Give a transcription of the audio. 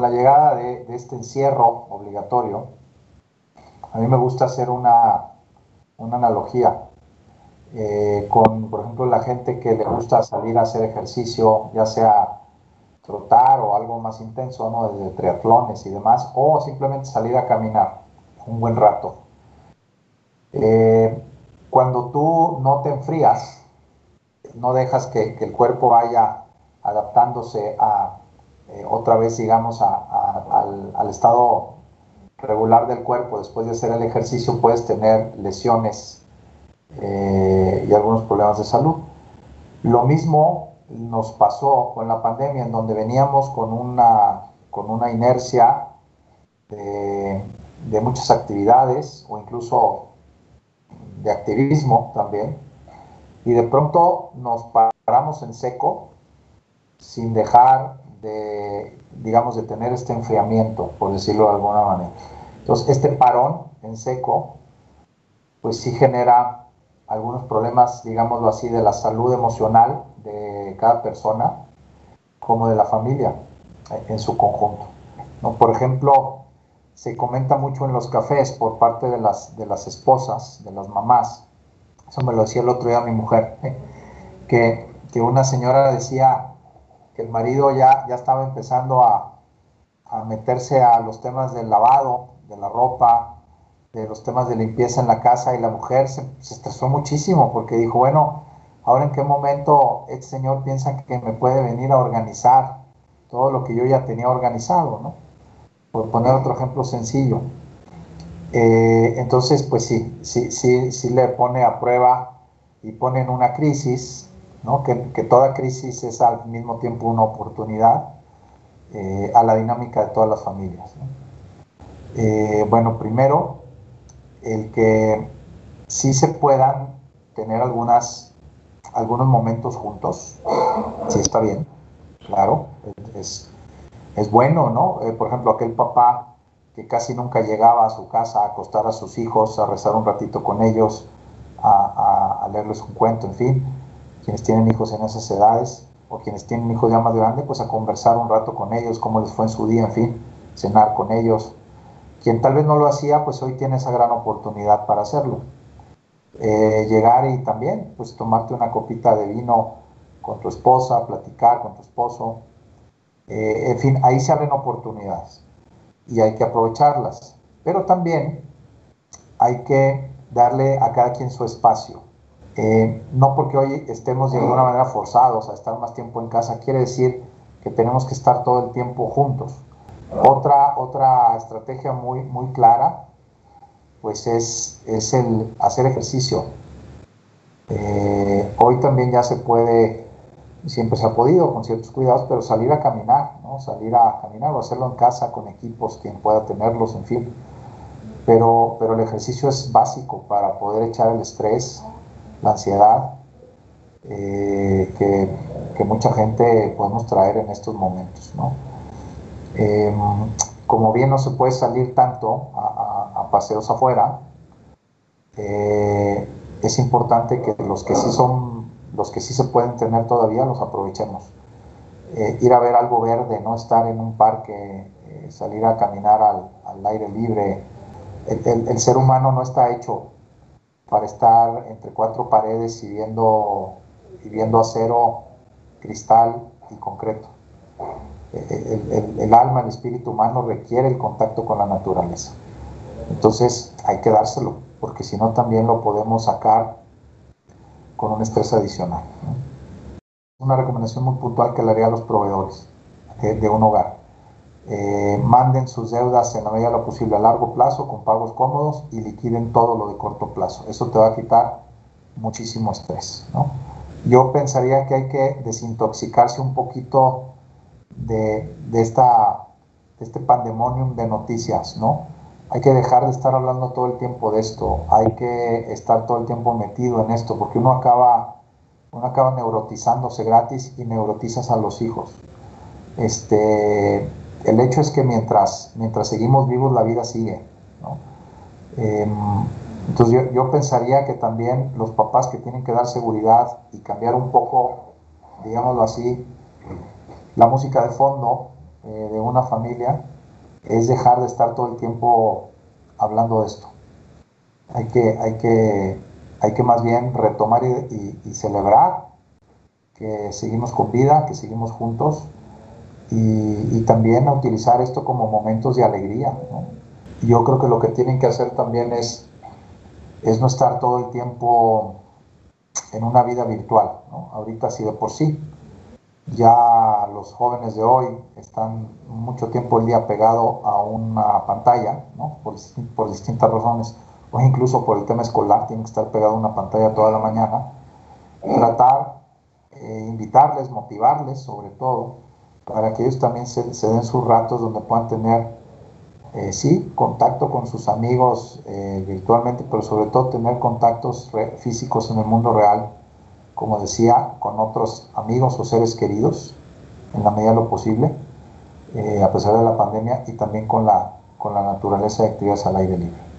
con la llegada de, este encierro obligatorio, a mí me gusta hacer una, una analogía eh, con, por ejemplo, la gente que le gusta salir a hacer ejercicio, ya sea trotar o algo más intenso, ¿no? Desde triatlones y demás, o simplemente salir a caminar un buen rato. Eh, cuando tú no te enfrías, no dejas que, el cuerpo vaya adaptándose a eh, otra vez, digamos, al, estado regular del cuerpo después de hacer el ejercicio, puedes tener lesiones eh, y algunos problemas de salud. Lo mismo nos pasó con la pandemia, en donde veníamos con una, con una inercia de, de muchas actividades o incluso de activismo también, y de pronto nos paramos en seco sin dejar de, digamos, de tener este enfriamiento, por decirlo de alguna manera. Entonces, este parón en seco, pues sí genera algunos problemas, digámoslo así, de la salud emocional de cada persona, como de la familia en su conjunto. ¿no? Por ejemplo, se comenta mucho en los cafés por parte de las, de las esposas, de las mamás, eso me lo decía el otro día mi mujer, que, que una señora decía el marido ya, ya estaba empezando a, a meterse a los temas del lavado, de la ropa, de los temas de limpieza en la casa y la mujer se, se, estresó muchísimo porque dijo, bueno, ahora en qué momento este señor piensa que me puede venir a organizar todo lo que yo ya tenía organizado, ¿no? por poner otro ejemplo sencillo. Eh, entonces, pues sí, sí, sí, sí le pone a prueba y pone en una crisis, ¿no? que, toda crisis es al mismo tiempo una oportunidad eh, a la dinámica de todas las familias. Eh, bueno, primero, el que sí se puedan tener algunas, algunos momentos juntos, sí está bien, claro, es, es bueno, ¿no? Eh, por ejemplo, aquel papá que casi nunca llegaba a su casa a acostar a sus hijos, a rezar un ratito con ellos, a, leerles un cuento, en fin, quienes tienen hijos en esas edades o quienes tienen hijos ya más grandes, pues a conversar un rato con ellos, cómo les fue en su día, en fin, cenar con ellos. Quien tal vez no lo hacía, pues hoy tiene esa gran oportunidad para hacerlo. Eh, llegar y también, pues tomarte una copita de vino con tu esposa, platicar con tu esposo, eh, en fin, ahí se abren oportunidades y hay que aprovecharlas. Pero también hay que darle a cada quien su espacio. No porque hoy estemos de alguna manera forzados a estar más tiempo en casa, quiere decir que tenemos que estar todo el tiempo juntos. Otra, otra estrategia muy, muy clara pues es, es el hacer ejercicio. Eh, hoy también ya se puede siempre se ha podido con ciertos cuidados, pero salir a caminar, ¿no? Salir a caminar o hacerlo en casa con equipos, quien pueda tenerlos, en fin. Pero, pero el ejercicio es básico para poder echar el estrés, la ansiedad eh, que, mucha gente podemos traer en estos momentos, ¿no? Em, como bien no se puede salir tanto a, paseos afuera, eh, es importante que los que sí son los que sí se pueden tener todavía los aprovechemos. Eh, ir a ver algo verde, no estar en un parque, salir a caminar al, aire libre. El, ser humano no está hecho para estar entre cuatro paredes y viendo, y viendo acero, cristal y concreto. El, alma, el espíritu humano requiere el contacto con la naturaleza. Entonces hay que dárselo, porque si no también lo podemos sacar con un estrés adicional. Una recomendación muy puntual que le haría a los proveedores de, un hogar. Eh, manden sus deudas en la medida de lo posible a largo plazo con pagos cómodos y liquiden todo lo de corto plazo. Eso te va a quitar muchísimo estrés. Yo pensaría que hay que desintoxicarse un poquito de, de, esta, de este pandemonium de noticias, ¿no? hay que dejar de estar hablando todo el tiempo de esto, hay que estar todo el tiempo metido en esto, porque uno acaba, uno acaba neurotizándose gratis y neurotizas a los hijos. Este, el hecho es que mientras, mientras seguimos vivos la vida sigue. Em, entonces yo, yo, pensaría que también los papás que tienen que dar seguridad y cambiar un poco, digámoslo así, la música de fondo, eh, de una familia es dejar de estar todo el tiempo hablando de esto. Hay que, hay que, hay que más bien retomar y, celebrar que seguimos con vida, que seguimos juntos y, también utilizar esto como momentos de alegría. Yo creo que lo que tienen que hacer también es, es no estar todo el tiempo en una vida virtual. Ahorita sí de por sí ya los jóvenes de hoy están mucho tiempo el día pegado a una pantalla, por, por, distintas razones, o incluso por el tema escolar, tienen que estar pegado a una pantalla toda la mañana. Tratar, eh, invitarles, motivarles sobre todo, para que ellos también se, den sus ratos donde puedan tener, eh, sí, contacto con sus amigos eh, virtualmente, pero sobre todo tener contactos físicos en el mundo real como decía, con otros amigos o seres queridos, en la medida de lo posible, eh, a pesar de la pandemia, y también con la, con la naturaleza de actividades al aire libre.